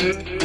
Mm-hmm.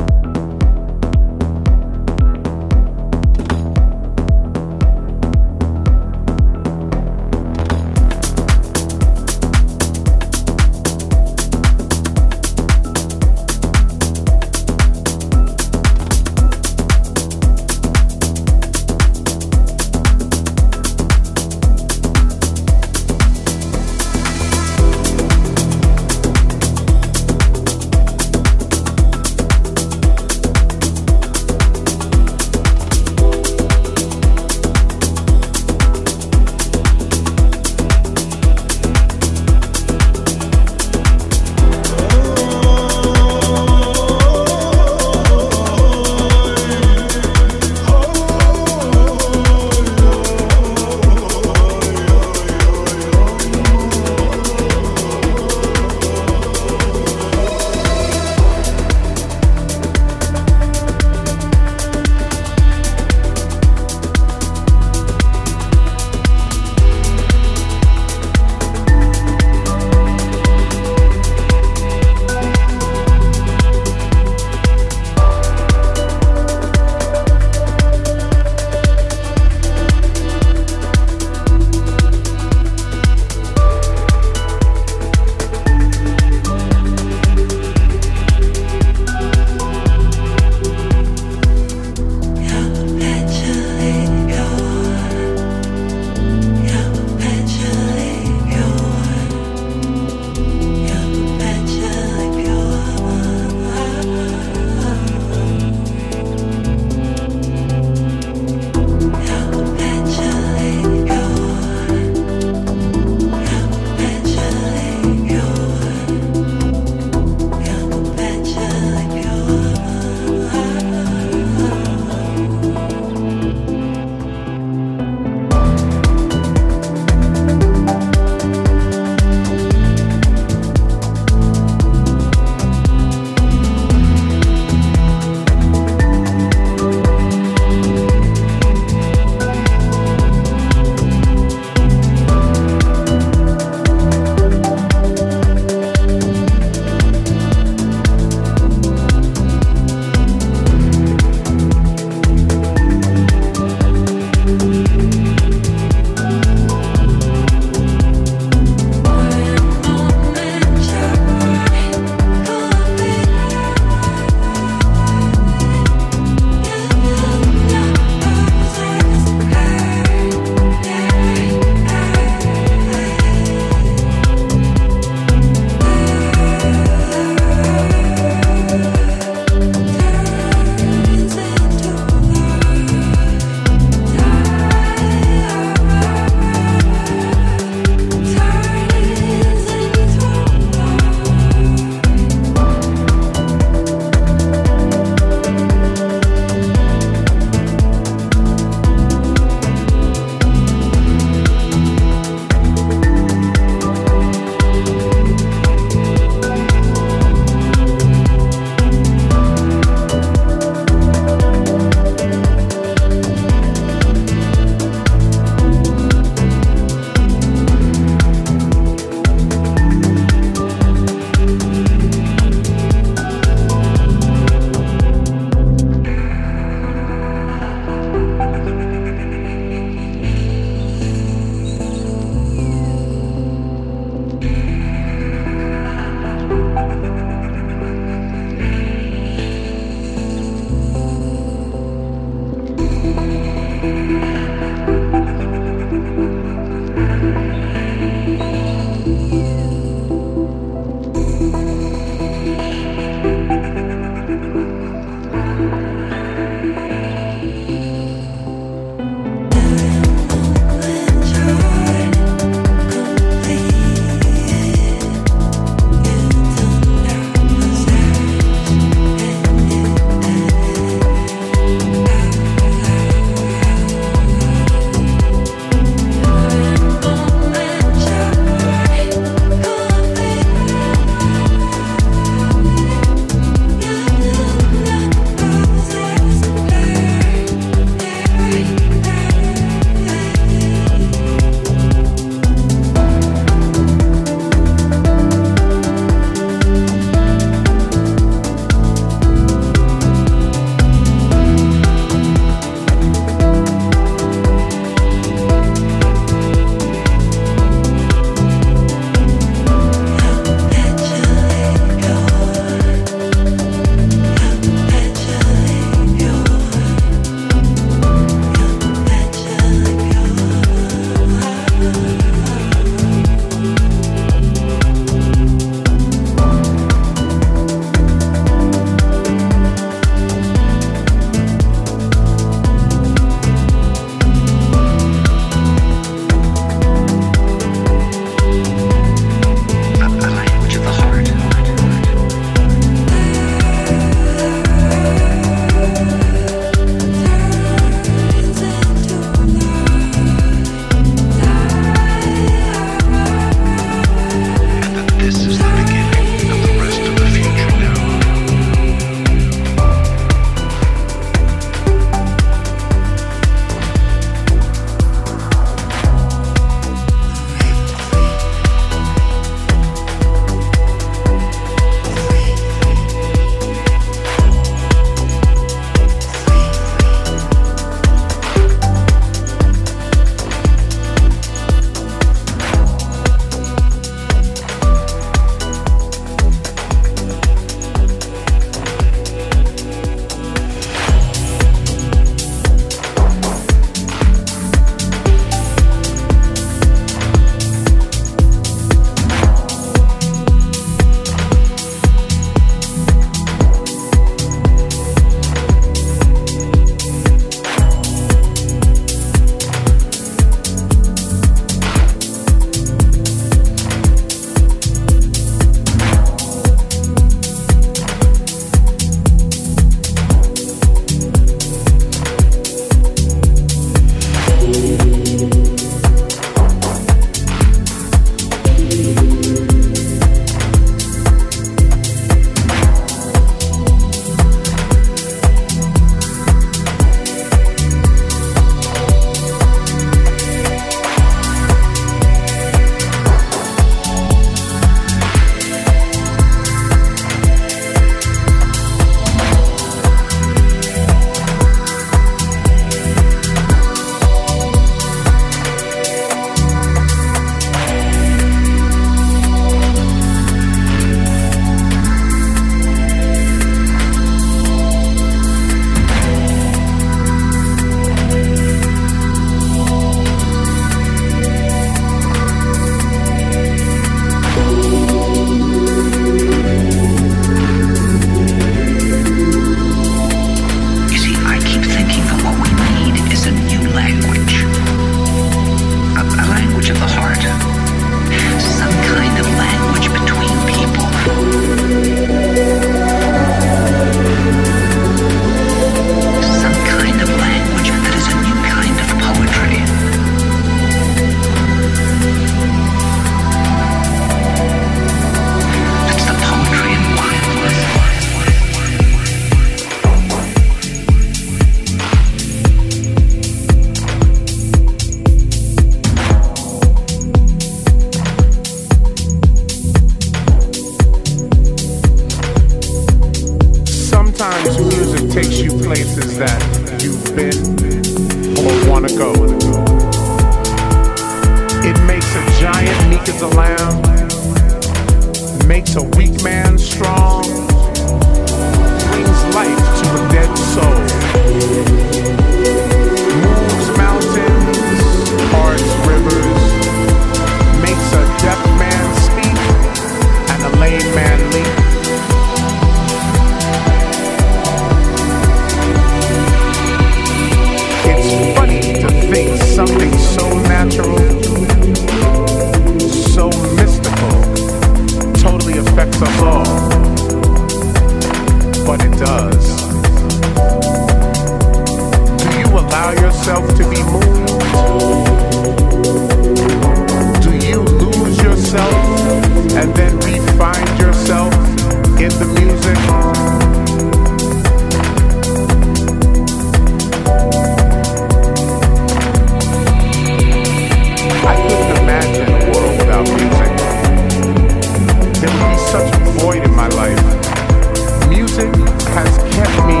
Music has kept me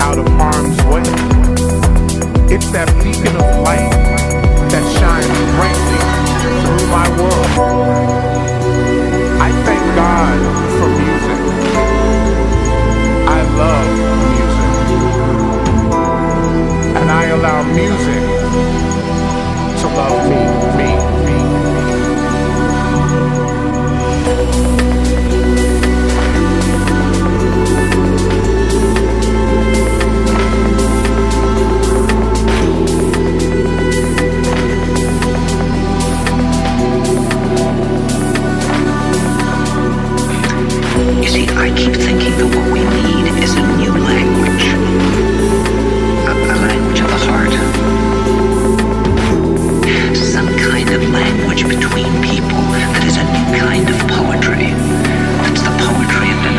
out of harm's way. It's that beacon of light that shines brightly through my world. I thank God for music. I love music. And I allow music to love me, me. see, I keep thinking that what we need is a new language. A, a language of the heart. Some kind of language between people that is a new kind of poetry. That's the poetry of